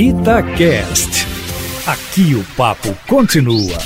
Itacast. Aqui o papo continua.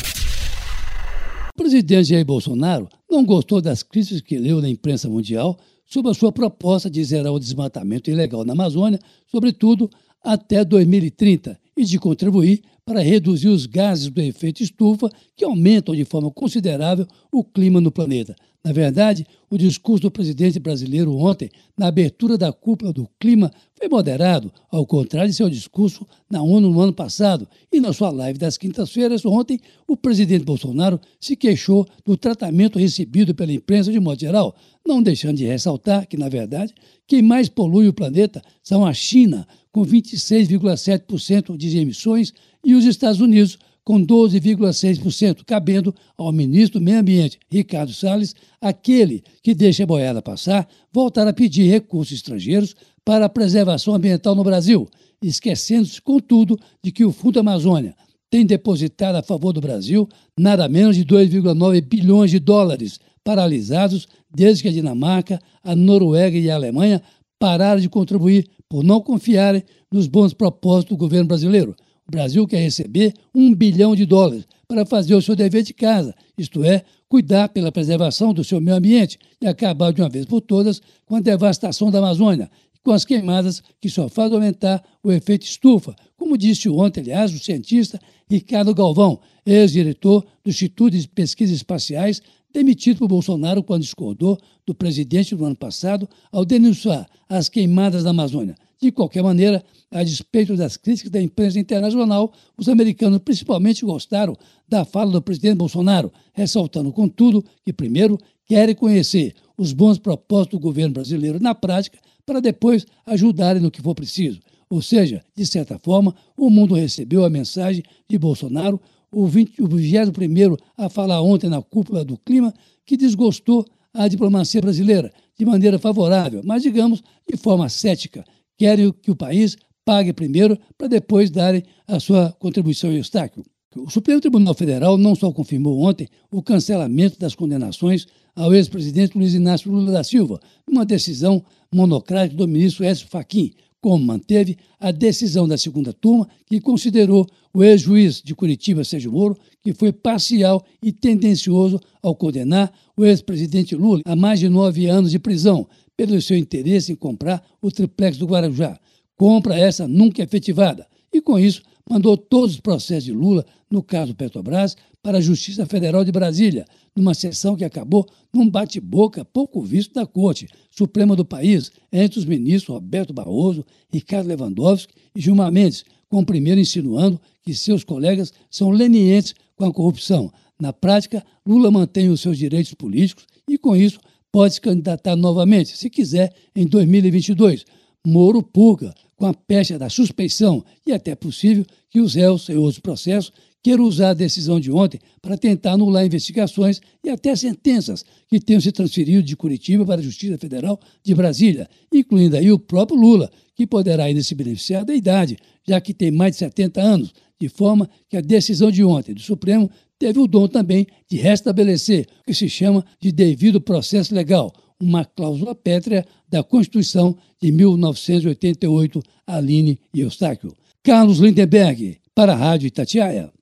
O presidente Jair Bolsonaro não gostou das críticas que leu na imprensa mundial sobre a sua proposta de zerar o desmatamento ilegal na Amazônia, sobretudo até 2030, e de contribuir para reduzir os gases do efeito estufa que aumentam de forma considerável o clima no planeta. Na verdade, o discurso do presidente brasileiro ontem, na abertura da cúpula do clima, foi moderado, ao contrário de seu discurso na ONU no ano passado. E na sua live das quintas-feiras, ontem, o presidente Bolsonaro se queixou do tratamento recebido pela imprensa de modo geral, não deixando de ressaltar que, na verdade, quem mais polui o planeta são a China, com 26,7% de emissões, e os Estados Unidos, com 12,6%, cabendo ao ministro do Meio Ambiente, Ricardo Salles, aquele que deixa a boiada passar, voltar a pedir recursos estrangeiros para a preservação ambiental no Brasil, esquecendo-se, contudo, de que o Fundo Amazônia tem depositado a favor do Brasil nada menos de 2,9 bilhões de dólares, paralisados desde que a Dinamarca, a Noruega e a Alemanha pararam de contribuir por não confiarem nos bons propósitos do governo brasileiro. O Brasil quer receber um bilhão de dólares para fazer o seu dever de casa, isto é, cuidar pela preservação do seu meio ambiente e acabar de uma vez por todas com a devastação da Amazônia e com as queimadas que só fazem aumentar o efeito estufa, como disse ontem, aliás, o cientista Ricardo Galvão, ex-diretor do Instituto de Pesquisas Espaciais, demitido por Bolsonaro quando discordou do presidente no ano passado ao denunciar as queimadas da Amazônia. De qualquer maneira, a despeito das críticas da imprensa internacional, os americanos principalmente gostaram da fala do presidente Bolsonaro, ressaltando, contudo, que primeiro querem conhecer os bons propósitos do governo brasileiro na prática para depois ajudarem no que for preciso. Ou seja, de certa forma, o mundo recebeu a mensagem de Bolsonaro, o, 20, o 21 a falar ontem na cúpula do clima, que desgostou a diplomacia brasileira de maneira favorável, mas, digamos, de forma cética querem que o país pague primeiro para depois darem a sua contribuição em obstáculo. O Supremo Tribunal Federal não só confirmou ontem o cancelamento das condenações ao ex-presidente Luiz Inácio Lula da Silva, numa decisão monocrática do ministro Écio Fachin, como manteve a decisão da segunda turma, que considerou o ex-juiz de Curitiba, Sérgio Moro, que foi parcial e tendencioso ao condenar o ex-presidente Lula a mais de nove anos de prisão, pelo seu interesse em comprar o triplex do Guarujá. Compra essa nunca efetivada. E com isso, mandou todos os processos de Lula, no caso Petrobras, para a Justiça Federal de Brasília, numa sessão que acabou num bate-boca pouco visto da Corte Suprema do país, entre os ministros Roberto Barroso, Ricardo Lewandowski e Gilmar Mendes, com o primeiro insinuando que seus colegas são lenientes com a corrupção. Na prática, Lula mantém os seus direitos políticos e, com isso, pode se candidatar novamente, se quiser, em 2022. Moro purga com a pecha da suspeição e até possível que os réus em outros processos queiram usar a decisão de ontem para tentar anular investigações e até sentenças que tenham se transferido de Curitiba para a Justiça Federal de Brasília, incluindo aí o próprio Lula, que poderá ainda se beneficiar da idade, já que tem mais de 70 anos, de forma que a decisão de ontem do Supremo teve o dom também de restabelecer o que se chama de devido processo legal, uma cláusula pétrea da Constituição de 1988, Aline e Eustáquio. Carlos Lindenberg, para a Rádio Itatiaia.